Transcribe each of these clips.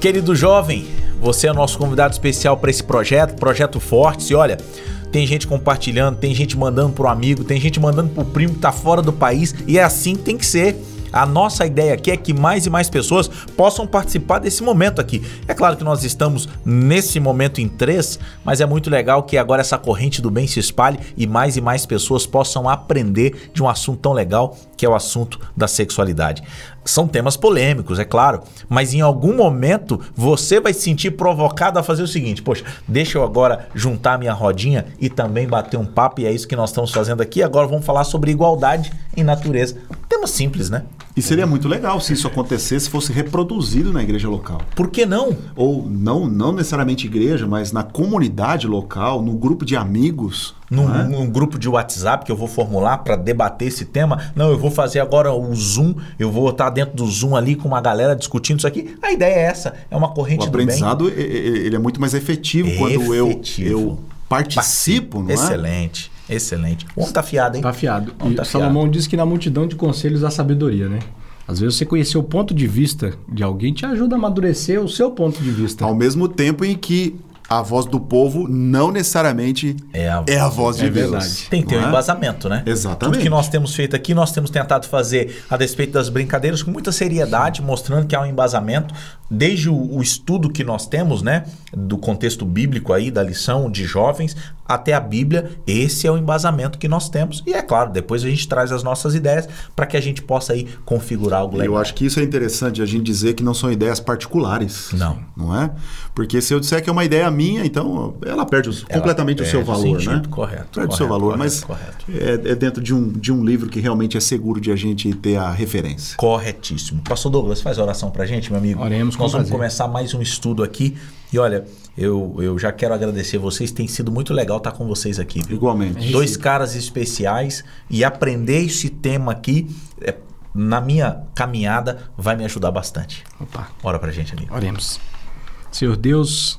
Querido jovem, você é nosso convidado especial para esse projeto, Projeto Forte. E olha, tem gente compartilhando, tem gente mandando pro amigo, tem gente mandando pro primo que tá fora do país e é assim que tem que ser. A nossa ideia aqui é que mais e mais pessoas possam participar desse momento aqui. É claro que nós estamos nesse momento em três, mas é muito legal que agora essa corrente do bem se espalhe e mais e mais pessoas possam aprender de um assunto tão legal que é o assunto da sexualidade. São temas polêmicos, é claro, mas em algum momento você vai se sentir provocado a fazer o seguinte: poxa, deixa eu agora juntar minha rodinha e também bater um papo, e é isso que nós estamos fazendo aqui. Agora vamos falar sobre igualdade em natureza. Tema simples, né? E seria muito legal se isso acontecesse, fosse reproduzido na igreja local. Por que não? Ou não, não necessariamente igreja, mas na comunidade local, no grupo de amigos. Num, é? num grupo de WhatsApp que eu vou formular para debater esse tema. Não, eu vou fazer agora o Zoom, eu vou estar dentro do Zoom ali com uma galera discutindo isso aqui. A ideia é essa, é uma corrente O do bem. aprendizado e- e- ele é muito mais efetivo, quando eu, Efetivo. eu participo, não é? Excelente, excelente. O homem tá fiado, hein? Tá afiado. Homem E tá Salomão diz que na multidão de conselhos há sabedoria, né? Às vezes você conhecer o ponto de vista de alguém te ajuda a amadurecer o seu ponto de vista. Ao mesmo tempo em que a voz do povo não necessariamente É a é a voz de É Deus. verdade. Tem que ter um é? embasamento, né? Exatamente. Tudo que nós temos feito aqui, nós temos tentado fazer a despeito das brincadeiras com muita seriedade, mostrando que há um embasamento, desde o, o estudo que nós temos, né? Do contexto bíblico aí, da lição de jovens, até a Bíblia. Esse é o embasamento que nós temos. E é claro, depois a gente traz as nossas ideias para que a gente possa aí configurar algo legal. Eu acho que isso é interessante a gente dizer que não são ideias particulares. Não. Não é? Porque se eu disser que é uma ideia minha, então ela perde os- Ela completamente o seu perde o valor, sentido, né? correto, Perde o seu correto, valor, correto, mas correto. É, é dentro de um, de um livro que realmente é seguro de a gente ter a referência. Corretíssimo. Pastor Douglas, faz oração pra gente, meu amigo. Oremos com Nós vamos prazer. começar mais um estudo aqui. E olha, eu, eu já quero agradecer vocês. Tem sido muito legal estar com vocês aqui. Viu? Igualmente. Dois caras especiais e aprender esse tema aqui, é, na minha caminhada, vai me ajudar bastante. Opa, Ora pra gente, amigo. oremos. Senhor Deus,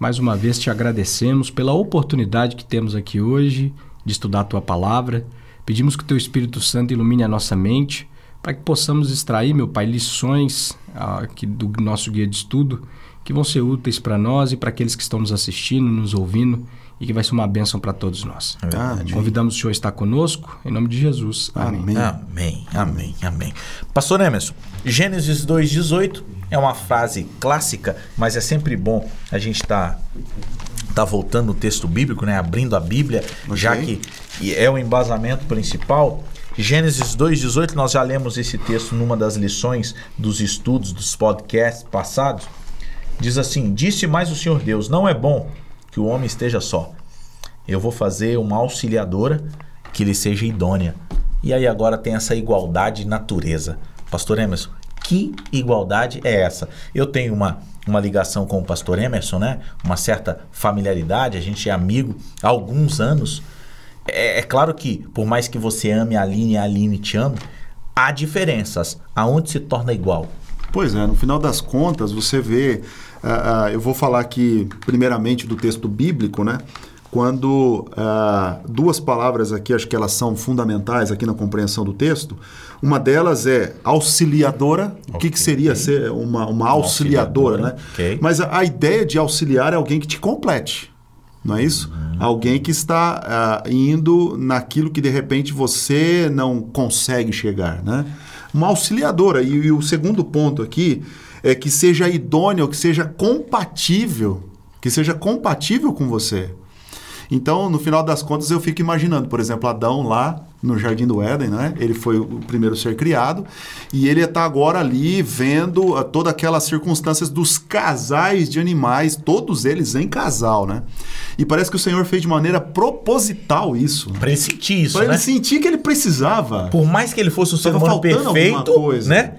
mais uma vez te agradecemos pela oportunidade que temos aqui hoje de estudar a tua palavra. Pedimos que o teu Espírito Santo ilumine a nossa mente para que possamos extrair, meu Pai, lições ah, aqui do nosso guia de estudo que vão ser úteis para nós e para aqueles que estão nos assistindo, nos ouvindo e que vai ser uma bênção para todos nós. É verdade. Convidamos o Senhor a estar conosco, em nome de Jesus. Amém. Amém. Amém, amém, amém. Pastor Emerson, Gênesis 2,18 é uma frase clássica, mas é sempre bom a gente estar tá voltando no texto bíblico, né? abrindo a Bíblia, já que é o embasamento principal. Gênesis 2,18, nós já lemos esse texto numa das lições dos estudos, dos podcasts passados. Diz assim: Disse mais o Senhor Deus: Não é bom que o homem esteja só. Eu vou fazer uma auxiliadora que lhe seja idônea. E aí agora tem essa igualdade de natureza. Pastor Emerson, que igualdade é essa? Eu tenho uma, uma ligação com o pastor Emerson, né? Uma certa familiaridade, a gente é amigo há alguns anos. É, é claro que, por mais que você ame a Aline e a Aline te ame, há diferenças. Aonde se torna igual? Pois é, no final das contas, você vê. ah, ah, eu vou falar aqui, primeiramente, do texto bíblico, né? Quando ah, duas palavras aqui, acho que elas são fundamentais aqui na compreensão do texto. Uma delas é auxiliadora. O que, que seria ser uma, uma auxiliadora, auxiliadora, né? ok. Mas a, a ideia de auxiliar é alguém que te complete. Não é isso? Alguém que está ah, indo naquilo que de repente você não consegue chegar, né? Uma auxiliadora. E, e o segundo ponto aqui é que seja idôneo, que seja compatível, que seja compatível com você. Então, no final das contas, eu fico imaginando, por exemplo, Adão lá no Jardim do Éden, né? Ele foi o primeiro ser criado e ele está agora ali vendo ah, todas aquelas circunstâncias dos casais de animais, todos eles em casal, né? E parece que o Senhor fez de maneira proposital isso. Para ele sentir isso, Para né? ele sentir que ele precisava. Por mais que ele fosse um ser humano perfeito, né?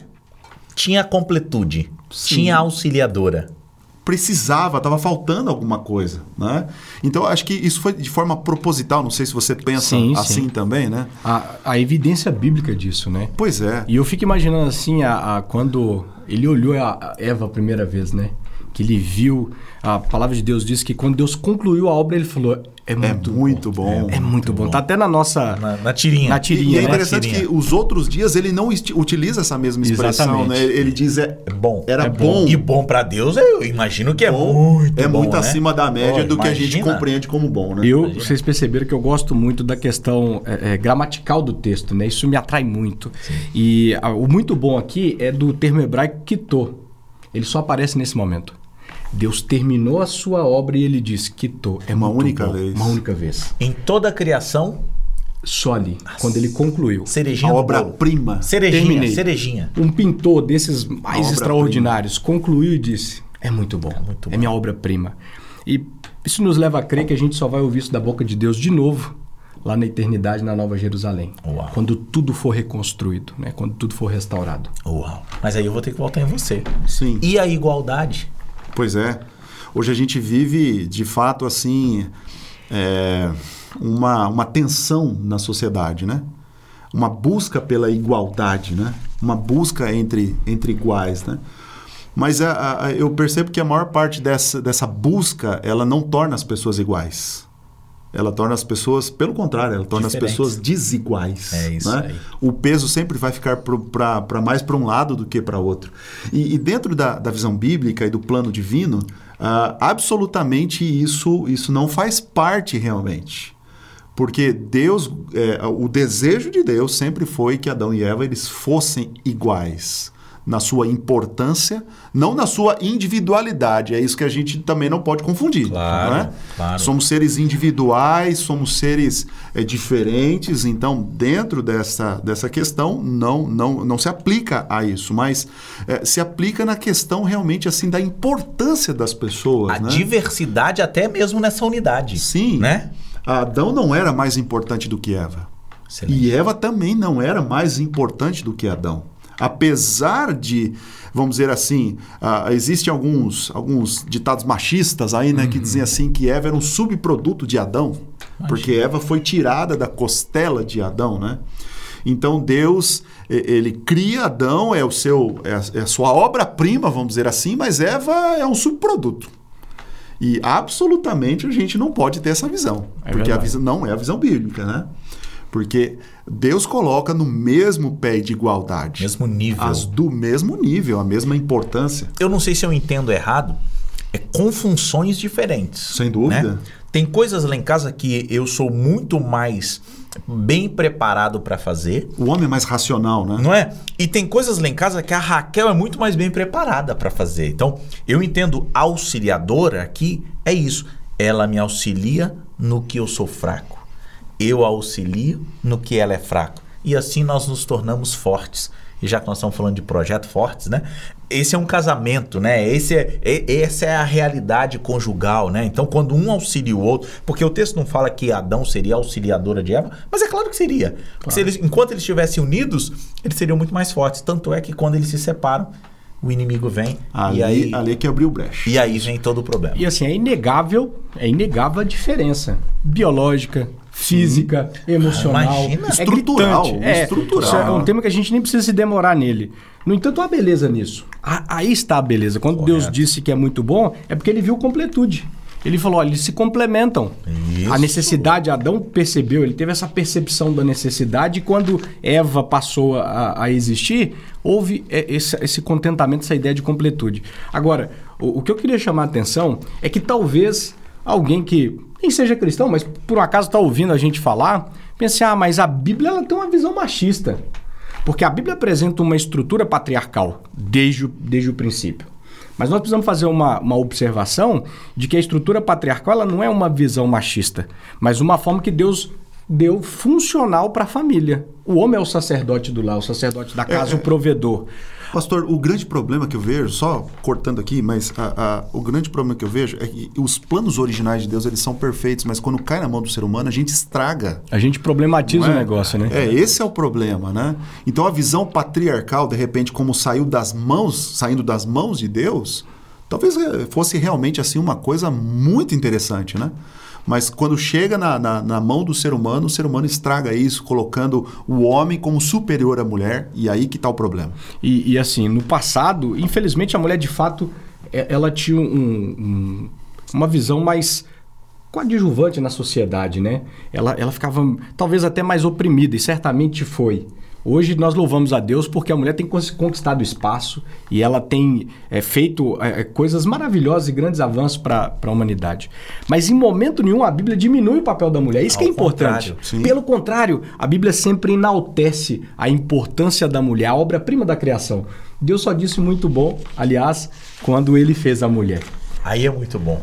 Tinha completude, Sim. tinha auxiliadora. Precisava, estava faltando alguma coisa, né? Então, acho que isso foi de forma proposital, não sei se você pensa Sim, assim sim. também, né? A, a evidência bíblica disso, né? Pois é. E eu fico imaginando assim, a, a- quando ele olhou a a Eva a primeira vez, né? Que ele viu. A palavra de Deus diz que quando Deus concluiu a obra, ele falou: é É muito, muito bom. É muito bom. Tá até na nossa. Na, na tirinha. Na E, tirinha, e é né? interessante Tirinha. que os outros dias ele não utiliza essa mesma expressão, Exatamente. né? Ele diz é, É bom. era É bom. E bom pra Deus, eu imagino que é bom, muito é bom, muito né? acima da média Pô, do que a gente imagina. compreende como bom, né? Eu, vocês perceberam que eu gosto muito da questão é, é, gramatical do texto, né? Isso me atrai muito. E ah, o muito bom aqui é do termo hebraico kitô. Ele só aparece nesse momento. Deus terminou a sua obra e ele diz kitô. É Uma única bom. vez. Uma única vez. Em toda a criação, Só ali, quando ele concluiu. cerejinha A obra-prima. Cerejinha, Terminei. cerejinha. Um pintor desses mais extraordinários concluiu e disse: É muito bom. É, muito bom. minha obra-prima. E isso nos leva a crer que a gente só vai ouvir isso da boca de Deus de novo lá na eternidade, na Nova Jerusalém. Uau. Quando tudo for reconstruído, né? quando tudo for restaurado. Uau. Mas aí eu vou ter que voltar em você. Sim. E a igualdade? Pois é. Hoje a gente vive, de fato, assim, é, uma, uma tensão na sociedade, né? Uma busca pela igualdade, né? Uma busca entre, entre iguais, né? Mas a- a- eu percebo que a maior parte dessa, dessa busca, ela não torna as pessoas iguais. Ela torna as pessoas, pelo contrário, ela torna as Diferentes. pessoas desiguais. É isso né? aí. O peso sempre vai ficar para mais para um lado do que para outro. E, e dentro da, da visão bíblica e do plano divino, ah, absolutamente isso, isso não faz parte realmente. Porque Deus, é, o desejo de Deus sempre foi que Adão e Eva eles fossem iguais na sua importância, não na sua individualidade. É isso que a gente também não pode confundir. Claro, é? claro. Somos seres individuais, somos seres é, diferentes, então dentro dessa, dessa questão não, não, não se aplica a isso, mas é, se aplica na questão realmente assim da importância das pessoas. A né? diversidade até mesmo nessa unidade. Sim. Né? Adão não era mais importante do que Eva. Excelente. E Eva também não era mais importante do que Adão. Apesar de, vamos dizer assim, ah, existem alguns, alguns ditados machistas aí, né, que dizem assim que Eva era um subproduto de Adão, porque Eva foi tirada da costela de Adão, né? Então Deus, ele cria Adão, é o seu é a, é a sua obra-prima, vamos dizer assim, mas Eva é um subproduto. E absolutamente a gente não pode ter essa visão. É porque a verdade. visão não é a visão bíblica, né? Porque Deus coloca no mesmo pé de igualdade. Mesmo nível. As do mesmo nível, a mesma importância. Eu não sei se eu entendo errado. É com funções diferentes. Sem dúvida. né? Tem coisas lá em casa que eu sou muito mais bem preparado para fazer. O homem é mais racional, né? Não é? E tem coisas lá em casa que a Raquel é muito mais bem preparada para fazer. Então, eu entendo auxiliadora aqui é isso. Ela me auxilia no que eu sou fraco. Eu auxilio no que ela é fraco. E assim nós nos tornamos fortes. E já que nós estamos falando de projeto fortes, né? Esse é um casamento, né? Esse é, é- essa é a realidade conjugal, né? Então, quando um auxilia o outro, porque o texto não fala que Adão seria auxiliadora de Eva, mas é claro que seria. Porque se eles, enquanto eles estivessem unidos, eles seriam muito mais fortes. Tanto é que quando eles se separam, o inimigo vem Ali, e aí ali é que abriu brecha. e aí vem todo o problema. E assim, é inegável, é inegável a diferença biológica, física, emocional, Imagina. é Estrutural. É, estrutural. isso é um tema que a gente nem precisa se demorar nele. No entanto, há beleza nisso. Ah, Aí está a beleza. Quando Deus Correto. disse que é muito bom, é porque ele viu completude. Ele falou, olha, eles se complementam. Isso. A necessidade, Adão percebeu, ele teve essa percepção da necessidade e quando Eva passou a, a existir, houve é, esse, esse contentamento, essa ideia de completude. Agora, o, o que eu queria chamar a atenção é que talvez alguém que nem seja cristão, mas por um acaso está ouvindo a gente falar, pense, ah, mas a Bíblia ela tem uma visão machista. Porque a Bíblia apresenta uma estrutura patriarcal desde o, desde o princípio. Mas nós precisamos fazer uma, uma observação de que a estrutura patriarcal ela não é uma visão machista, mas uma forma que Deus deu funcional para a família. O homem é o sacerdote do lar, o sacerdote da casa, É, o provedor. Pastor, o grande problema que eu vejo, só cortando aqui, mas a- a- o grande problema que eu vejo é que os planos originais de Deus eles são perfeitos, mas quando cai na mão do ser humano a gente estraga. A gente problematiza Não o é? negócio, né? É, esse é o problema, né? Então a visão patriarcal, de repente, como saiu das mãos, saindo das mãos de Deus, talvez eh, fosse realmente assim uma coisa muito interessante, né? Mas quando chega na, na, na mão do ser humano, o ser humano estraga isso, colocando o homem como superior à mulher, e aí que está o problema. E, e, assim, no passado, infelizmente a mulher de fato é- ela tinha um- um- uma visão mais coadjuvante na sociedade, né? Ela, ela ficava talvez até mais oprimida, e certamente foi. Hoje nós louvamos a Deus porque a mulher tem conquistado espaço e ela tem é, feito é, é, coisas maravilhosas e grandes avanços para a humanidade. Mas em momento nenhum a Bíblia diminui o papel da mulher. Isso que é Ao importante. contrário. Pelo contrário, a Bíblia sempre enaltece a importância da mulher, a obra-prima da criação. Deus só disse muito bom, aliás, quando ele fez a mulher. Aí é muito bom.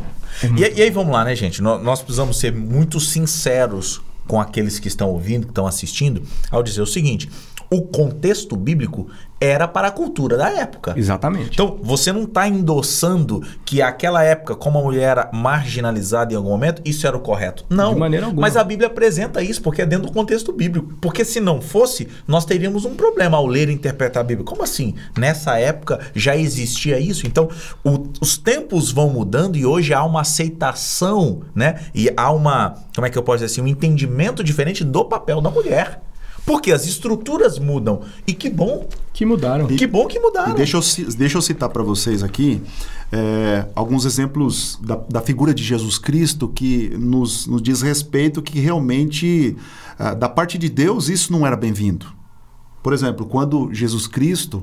E, e aí vamos lá, né, gente? Nó- Nós, precisamos ser muito sinceros com aqueles que estão ouvindo, que estão assistindo, ao dizer o seguinte: o contexto bíblico era para a cultura da época. Exatamente. Então, você não está endossando que aquela época, como a mulher era marginalizada em algum momento, isso era o correto. Não. De maneira alguma. Mas a Bíblia apresenta isso, porque é dentro do contexto bíblico. Porque se não fosse, nós teríamos um problema ao ler e interpretar a Bíblia. Como assim? Nessa época já existia isso? Então, o- os tempos vão mudando e hoje há uma aceitação, né? E há uma, como é que eu posso dizer assim, um entendimento diferente do papel da mulher. Porque as estruturas mudam. E que bom, que mudaram. que bom que mudaram. E deixa eu, deixa eu citar para vocês aqui é, alguns exemplos da, da figura de Jesus Cristo que nos, nos diz respeito que realmente, ah, da parte de Deus, isso não era bem-vindo. Por exemplo, quando Jesus Cristo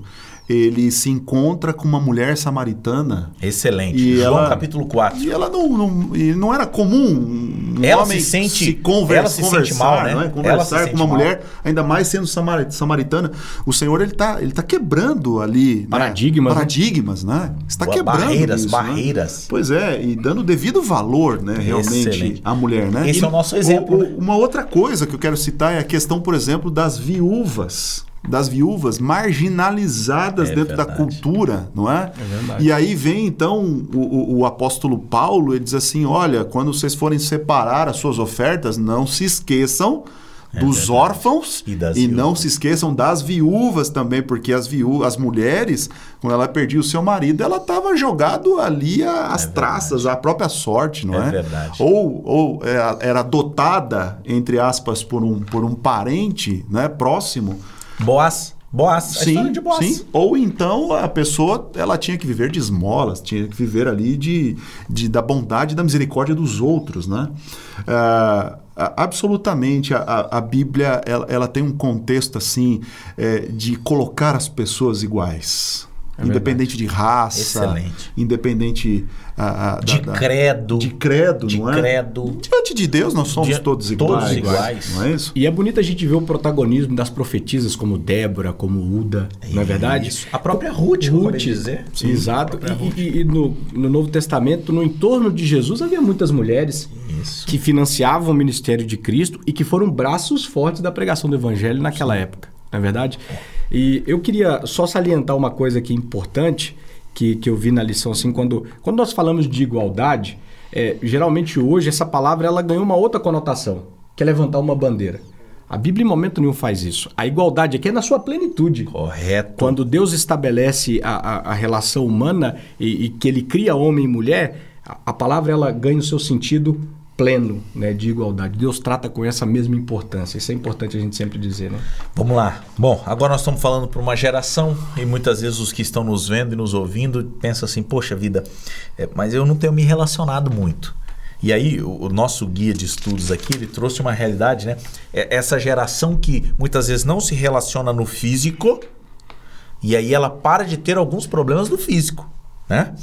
ele se encontra com uma mulher samaritana Excelente. E João ela- capítulo 4. e ela não, não, e não era comum um Ela homem se sente- ela se sente conversar, mal, né? não é? Ela se Conversar sente com uma mal. mulher, ainda mais sendo samari- samaritana. O Senhor ele tá, ele tá quebrando ali né? Paradigmas, né? Paradigmas, né? Está Boa, quebrando barreiras, isso, né? barreiras. Pois é, e dando devido valor, né, realmente Excelente. à mulher, né? Esse E é o nosso o- exemplo, o- né? Uma outra coisa que eu quero citar é a questão, por exemplo, das viúvas. Das viúvas marginalizadas É dentro da verdade. cultura, não é? É verdade. E aí vem então o, o- apóstolo Paulo, ele diz assim: olha, quando vocês forem separar as suas ofertas, não se esqueçam dos É verdade. órfãos E das não se esqueçam das viúvas também, porque as viúvas, as mulheres, quando ela perdia o seu marido, ela estava jogado ali a- as É traças, a própria sorte, não É é? verdade. Ou, ou é, era adotada, entre aspas, por um, por um parente né, próximo. Boaz. Boaz. A história de Boaz. sim. Ou então a pessoa ela tinha que viver de esmolas, tinha que viver ali de, de da bondade e da misericórdia dos outros, né? Ah, absolutamente a, a- a Bíblia ela, ela tem um contexto assim é, de colocar as pessoas iguais. É independente de raça, Excelente. independente ah, ah, De da- da- credo. de credo, De não é? credo. Diante de Deus nós somos todos todos iguais, iguais. não é isso? E é bonito a gente ver o protagonismo das profetisas como Débora, como Uda, não é verdade? Isso. A própria Ruth, de dizer. Sim, Exato. E, e- e no, no Novo Testamento, no entorno de Jesus, havia muitas mulheres Isso. que financiavam o ministério de Cristo e que foram braços fortes da pregação do Evangelho naquela época, não é verdade? E eu queria só salientar uma coisa aqui importante que, que eu vi na lição, assim, quando, quando nós falamos de igualdade, é, geralmente hoje essa palavra ela ganhou uma outra conotação, que é levantar uma bandeira. A Bíblia em momento nenhum faz isso. A igualdade aqui é na sua plenitude. Correto. Quando Deus estabelece a, a- a relação humana e, e que ele cria homem e mulher, a, a palavra ela ganha o seu sentido pleno né, de igualdade. Deus trata com essa mesma importância. Isso é importante a gente sempre dizer, né? Vamos lá. Bom, agora nós estamos falando para uma geração e muitas vezes os que estão nos vendo e nos ouvindo pensam assim: poxa vida, é, mas eu não tenho me relacionado muito. E aí, o, nosso guia de estudos aqui, ele trouxe uma realidade, né? É essa geração que muitas vezes não se relaciona no físico e aí ela para de ter alguns problemas no físico, né?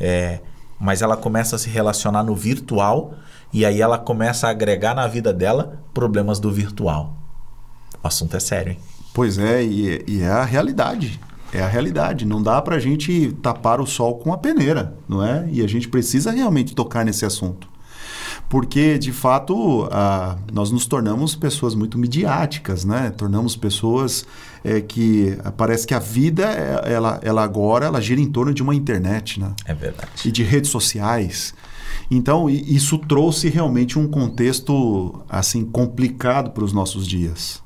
É, mas ela começa a se relacionar no virtual e aí ela começa a agregar na vida dela problemas do virtual. O assunto é sério, hein? Pois é, e, e é a realidade. É a realidade. Não dá pra gente tapar o sol com a peneira, não é? E a gente precisa realmente tocar nesse assunto. Porque, de fato, ah, nós nos tornamos pessoas muito midiáticas, né? Tornamos pessoas eh, que parece que a vida, eh, ela, ela agora, ela gira em torno de uma internet, né? É verdade. e de redes sociais. Então, isso trouxe realmente um contexto assim complicado para os nossos dias.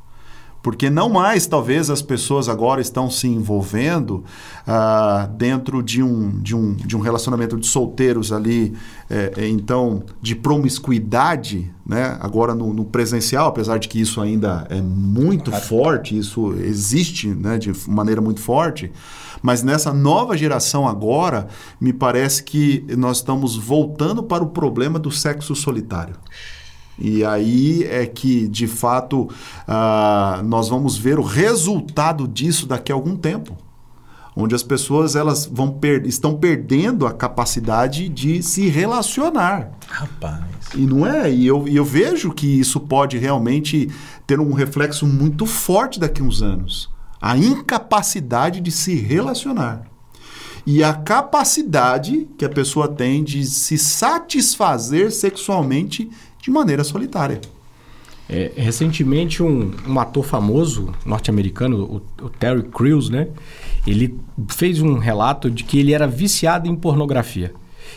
Porque não mais, talvez, as pessoas agora estão se envolvendo ah, dentro de um, de, um, de um relacionamento de solteiros ali, é, é, então, de promiscuidade, né? agora no, no, presencial, apesar de que isso ainda é muito forte, isso existe né, de maneira muito forte. Mas nessa nova geração agora, me parece que nós estamos voltando para o problema do sexo solitário. E aí é que, de fato, uh, nós vamos ver o resultado disso daqui a algum tempo. Onde as pessoas elas vão per estão perdendo a capacidade de se relacionar. Rapaz. E não é? E eu, e eu vejo que isso pode realmente ter um reflexo muito forte daqui a uns anos. A incapacidade de se relacionar. E a capacidade que a pessoa tem de se satisfazer sexualmente de maneira solitária. É, recentemente, um, um, ator famoso norte-americano, o, o, Terry Crews, né? Ele fez um relato de que ele era viciado em pornografia.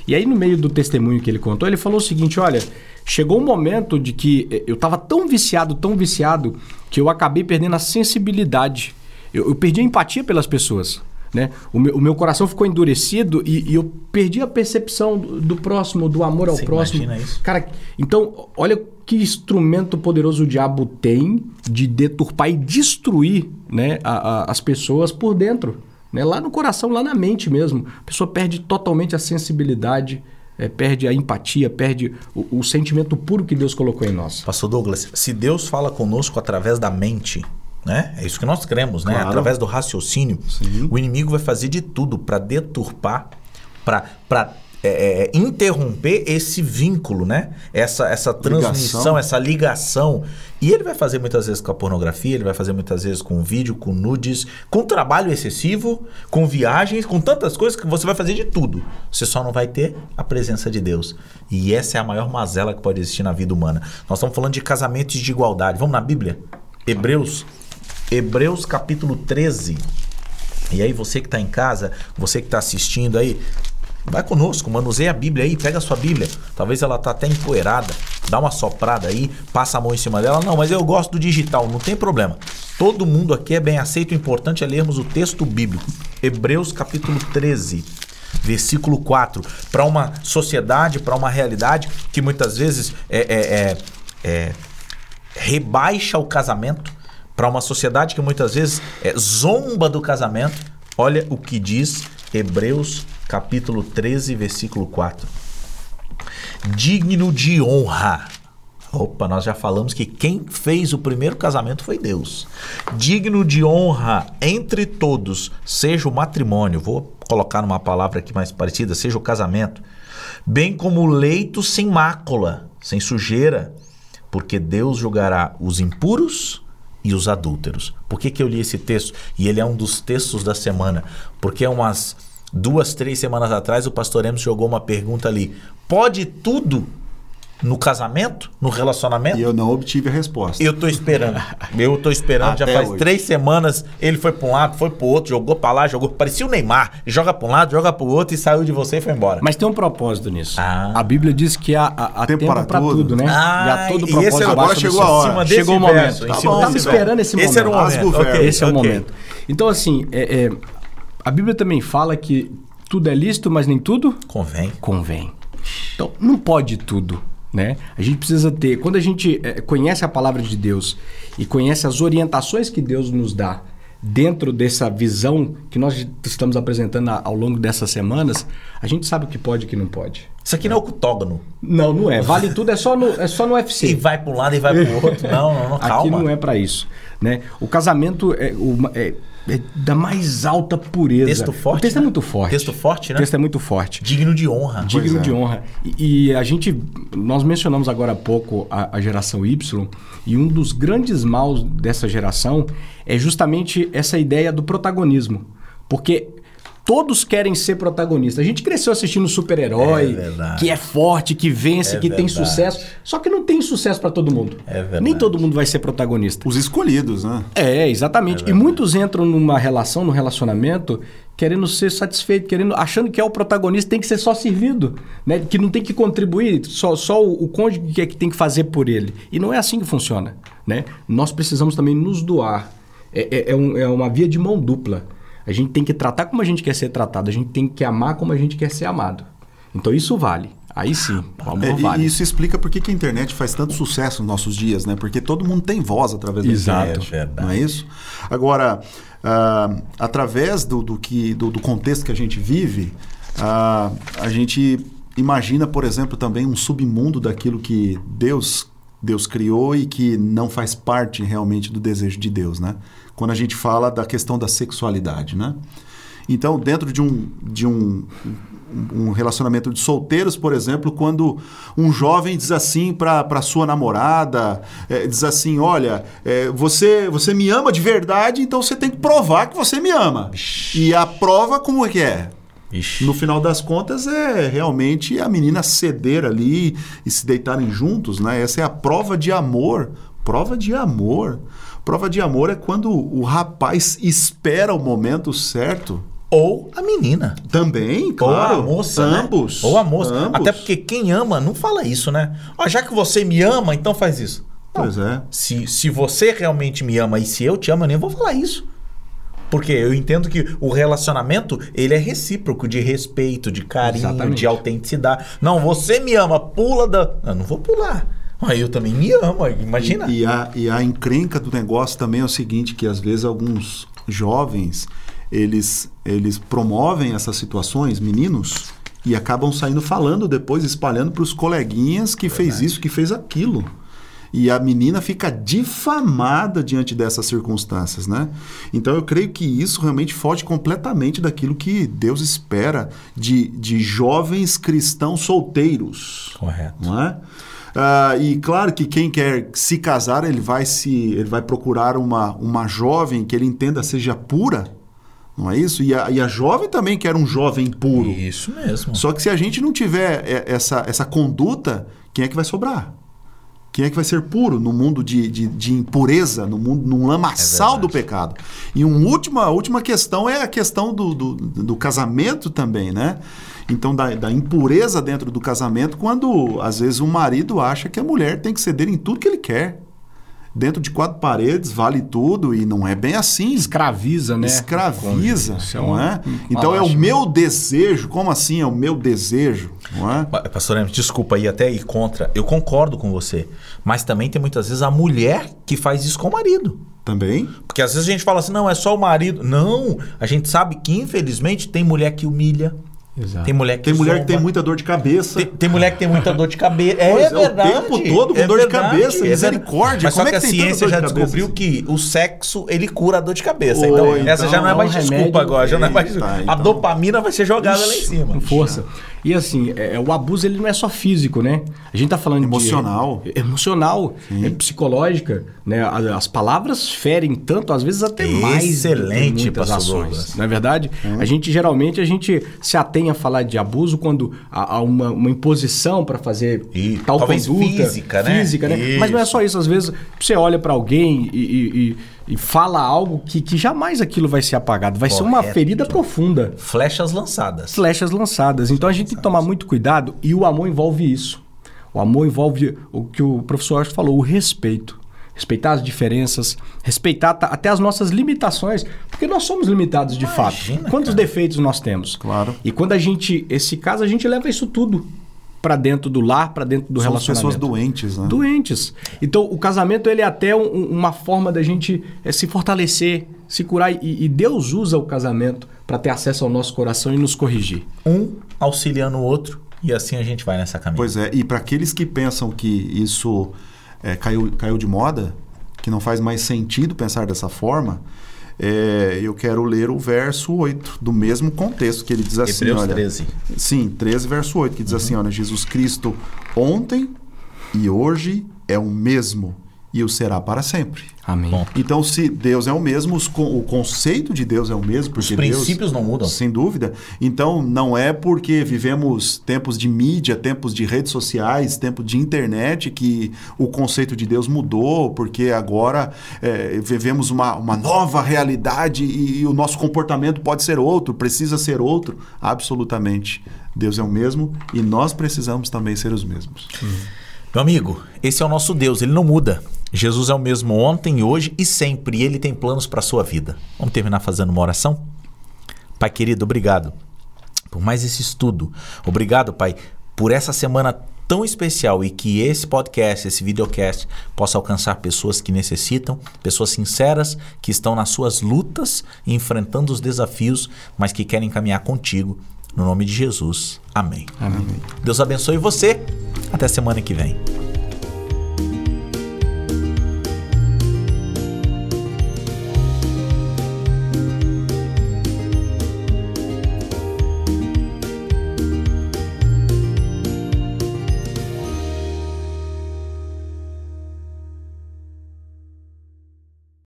E aí, no meio do testemunho que ele contou, ele falou o seguinte: olha, chegou um momento de que eh, eu estava tão viciado, tão viciado, que eu acabei perdendo a sensibilidade. Eu, eu perdi a empatia pelas pessoas. Né? O, meu, o meu coração ficou endurecido e, e eu perdi a percepção do, do, próximo, do amor ao Você próximo. Imagina isso? Cara, então, olha que instrumento poderoso o diabo tem de deturpar e destruir né, a, a, as pessoas por dentro. Né? Lá no coração, lá na mente mesmo. A pessoa perde totalmente a sensibilidade. É, perde a empatia, perde o, o sentimento puro que Deus colocou em nós. Pastor Douglas, se Deus fala conosco através da mente, né? É isso que nós cremos, né? Claro. Através do raciocínio, Sim. o inimigo vai fazer de tudo para deturpar, para é, é, é, interromper esse vínculo, né? Essa, essa transmissão, ligação. essa ligação. E ele vai fazer muitas vezes com a pornografia, ele vai fazer muitas vezes com vídeo, com nudes, com trabalho excessivo, com viagens, com tantas coisas que você vai fazer de tudo. Você só não vai ter a presença de Deus. E essa é a maior mazela que pode existir na vida humana. Nós estamos falando de casamentos de igualdade. Vamos na Bíblia? Hebreus Hebreus capítulo 13. E aí, você que está em casa, você que está assistindo aí, vai conosco, manuseia a Bíblia aí, pega a sua Bíblia. Talvez ela tá até empoeirada, dá uma soprada aí, passa a mão em cima dela. Não, mas eu gosto do digital, não tem problema. Todo mundo aqui é bem aceito, o importante é lermos o texto bíblico. Hebreus capítulo 13 versículo 4, para uma sociedade, para uma realidade que muitas vezes é, é, é, é rebaixa o casamento, para uma sociedade que muitas vezes é, zomba do casamento, olha o que diz Hebreus capítulo 13, versículo 4. Digno de honra. Opa, nós já falamos que quem fez o primeiro casamento foi Deus. Digno de honra entre todos, seja o matrimônio, vou colocar numa palavra aqui mais parecida, seja o casamento, bem como o leito sem mácula, sem sujeira, porque Deus julgará os impuros e os adúlteros. Por que, que eu li esse texto? E ele é um dos textos da semana. Porque umas duas, três semanas atrás o pastor Emerson jogou uma pergunta ali. Pode tudo no casamento, no relacionamento? E eu não obtive a resposta. Eu tô esperando. Eu tô esperando. já faz hoje. três semanas. Ele foi para um lado, foi para o outro, jogou para lá, jogou. Parecia o Neymar. Joga para um lado, joga para o outro e saiu de você e foi embora. Mas tem um propósito nisso. Ah. A Bíblia diz que há, há, há tempo, tempo para tudo. tudo, né? Ah, e há todo propósito. Esse era, agora chegou a hora. Chegou o momento. Tá eu estava esperando esse momento. Esse era o momento. Okay, esse é o momento. Então, assim, é, é, a Bíblia também fala que tudo é lícito, mas nem tudo convém. Convém. Então, não pode tudo. Né? A gente precisa ter, quando a gente é, conhece a palavra de Deus e conhece as orientações que Deus nos dá dentro dessa visão que nós estamos apresentando ao longo dessas semanas, a gente sabe o que pode e o que não pode. Isso aqui não é o octógono. Não, não é. Vale tudo, é só no, é só no UFC. E vai para um lado e vai para o outro. Não, não, não, calma. Aqui não é para isso. Né? O casamento é, o, é é da mais alta pureza. Texto forte. O texto é né? é muito forte. Texto forte, né? O texto é muito forte. Digno de honra. Digno de é. honra. E, e, a gente, nós mencionamos agora há pouco a, a, geração Y, e um dos grandes maus dessa geração é justamente essa ideia do protagonismo. Porque todos querem ser protagonistas. A gente cresceu assistindo super-herói, é que é forte, que vence, é que verdade. tem sucesso. Só que não tem sucesso para todo mundo. É verdade. Nem todo mundo vai ser protagonista. Os escolhidos, né? É, exatamente. É e muitos entram numa relação, num relacionamento, querendo ser satisfeito, querendo, achando que é o protagonista, tem que ser só servido, né? Que não tem que contribuir, só, só o, o cônjuge que é que tem que fazer por ele. E não é assim que funciona. né? Nós precisamos também nos doar. É, é, é, um, é uma via de mão dupla. A gente tem que tratar como a gente quer ser tratado, a gente tem que amar como a gente quer ser amado. Então isso vale. Aí sim, o amor É, vale. e isso explica por que a internet faz tanto sucesso nos nossos dias, né? Porque todo mundo tem voz através da Exato. internet. Verdade. Não é isso? Agora, ah, através do, do que, do, do contexto que a gente vive, ah, a gente imagina, por exemplo, também um submundo daquilo que Deus, Deus criou e que não faz parte realmente do desejo de Deus, né? Quando a gente fala da questão da sexualidade, né? Então, dentro de um, de um, um relacionamento de solteiros, por exemplo, quando um jovem diz assim para sua namorada, eh, diz assim, olha, eh, você, você me ama de verdade, então você tem que provar que você me ama. E a prova como é que é? Ixi. No final das contas, é realmente a menina ceder ali e se deitarem juntos, né? Essa é a prova de amor. Prova de amor. Prova de amor é quando o rapaz espera o momento certo. Ou a menina. Também, claro. Ou a moça. né? Ambos. Ou a moça. Ambos. Até porque quem ama não fala isso, né? Ó, já que você me ama, então faz isso. Não. Pois é. Se, se você realmente me ama e se eu te amo, eu nem vou falar isso. Porque eu entendo que o relacionamento, ele é recíproco, de respeito, de carinho, Exatamente. de autenticidade. Não, você me ama, pula da... Eu não vou pular. Mas eu também me amo, imagina. E, e a, e a encrenca do negócio também é o seguinte, que às vezes alguns jovens, eles, eles promovem essas situações, meninos, e acabam saindo falando depois, espalhando para os coleguinhas que fez isso, que fez aquilo. E a menina fica difamada diante dessas circunstâncias, né? Então eu creio que isso realmente foge completamente daquilo que Deus espera de, de jovens cristãos solteiros Correto. não é? Ah, e claro que quem quer se casar, ele vai se, ele vai procurar uma, uma jovem que ele entenda seja pura, não é isso? E a, e a jovem também quer um jovem puro. Isso mesmo. Só que se a gente não tiver é, essa, essa conduta, quem é que vai sobrar? Quem é que vai ser puro no mundo de, de, de impureza, no mundo, num lamaçal do pecado? E uma última, a última questão é a questão do, do, do casamento também, né? Então, da, da impureza dentro do casamento, quando às vezes o marido acha que a mulher tem que ceder em tudo que ele quer. Dentro de quatro paredes, vale tudo, e não é bem assim. Escraviza, né? Escraviza, Isso é não é? Então é o meu desejo. Como assim é o meu desejo? Não é? Pa- Pastor Hermes, desculpa aí até ir contra. Eu concordo com você. Mas também tem muitas vezes a mulher que faz isso com o marido. Também? Porque às vezes a gente fala assim, não, é só o marido. Não, a gente sabe que infelizmente tem mulher que humilha, Exato. tem mulher que Tem mulher que tem muita dor de cabeça. tem, tem mulher que tem muita dor de cabeça. É, é, o verdade. tempo todo com é dor de verdade, cabeça, é misericórdia, Mas como só é que a que tanta ciência já de cabeça descobriu assim? que o sexo, ele cura a dor de cabeça. Oi, então, essa então, já não é é um mais desculpa remédio- agora. Já não é mais A então. dopamina vai ser jogada lá em cima. Com força. E assim, é, o abuso ele não é só físico, né? A gente tá falando Emocional. de... Emocional. É psicológica. Né? A- As palavras ferem tanto, às vezes até mais. Excelente, que muitas pastor. Não é verdade? A gente, geralmente, a gente se atém a falar de abuso quando há, há uma, uma imposição para fazer E tal talvez conduta. física, né? Física, né? Mas não é Isso. só isso. Às vezes, você olha para alguém e, e- e- fala algo que, que jamais aquilo vai ser apagado. Vai ser uma Correto. ferida profunda Flechas lançadas. flechas lançadas. Então a gente tem que tomar muito cuidado e o amor envolve isso. O amor envolve o que o professor Austin falou, o respeito. Respeitar as diferenças, respeitar ta- até as nossas limitações, porque nós somos limitados de Imagina, fato. Quantos cara. defeitos nós temos? Claro. E quando a gente, esse caso, a gente leva isso tudo para dentro do lar, para dentro do Somos relacionamento. pessoas doentes, né? Doentes. Então, o casamento ele é até um- um- uma forma da gente eh, se fortalecer, se curar. E, e Deus usa o casamento para ter acesso ao nosso coração e nos corrigir. Um auxiliando o outro. E assim a gente vai nessa caminhada. Pois é, e para aqueles que pensam que isso é, caiu, caiu de moda, que não faz mais sentido pensar dessa forma, é, eu quero ler o verso 8 do mesmo contexto, que ele diz assim, Hebreus olha... 13. Sim, 13, verso 8, que diz assim, olha, Jesus Cristo ontem e hoje é o mesmo e o será para sempre. Amém. Bom. Então, se Deus é o mesmo, os o conceito de Deus é o mesmo, Os porque princípios não mudam. Sem dúvida. Então, não é porque vivemos tempos de mídia, tempos de redes sociais, tempo de internet que o conceito de Deus mudou, porque agora é, vivemos uma, uma nova realidade e, o nosso comportamento pode ser outro, precisa ser outro. Absolutamente. Deus é o mesmo e nós precisamos também ser os mesmos. Meu amigo, esse é o nosso Deus, ele não muda. Jesus é o mesmo ontem, hoje e sempre. E ele tem planos para a sua vida. Vamos terminar fazendo uma oração? Pai querido, obrigado por mais esse estudo. Obrigado, Pai, por essa semana tão especial e que esse podcast, esse videocast possa alcançar pessoas que necessitam, pessoas sinceras que estão nas suas lutas enfrentando os desafios, mas que querem caminhar contigo. No nome de Jesus. Amém. Amém. Deus abençoe você. Até semana que vem.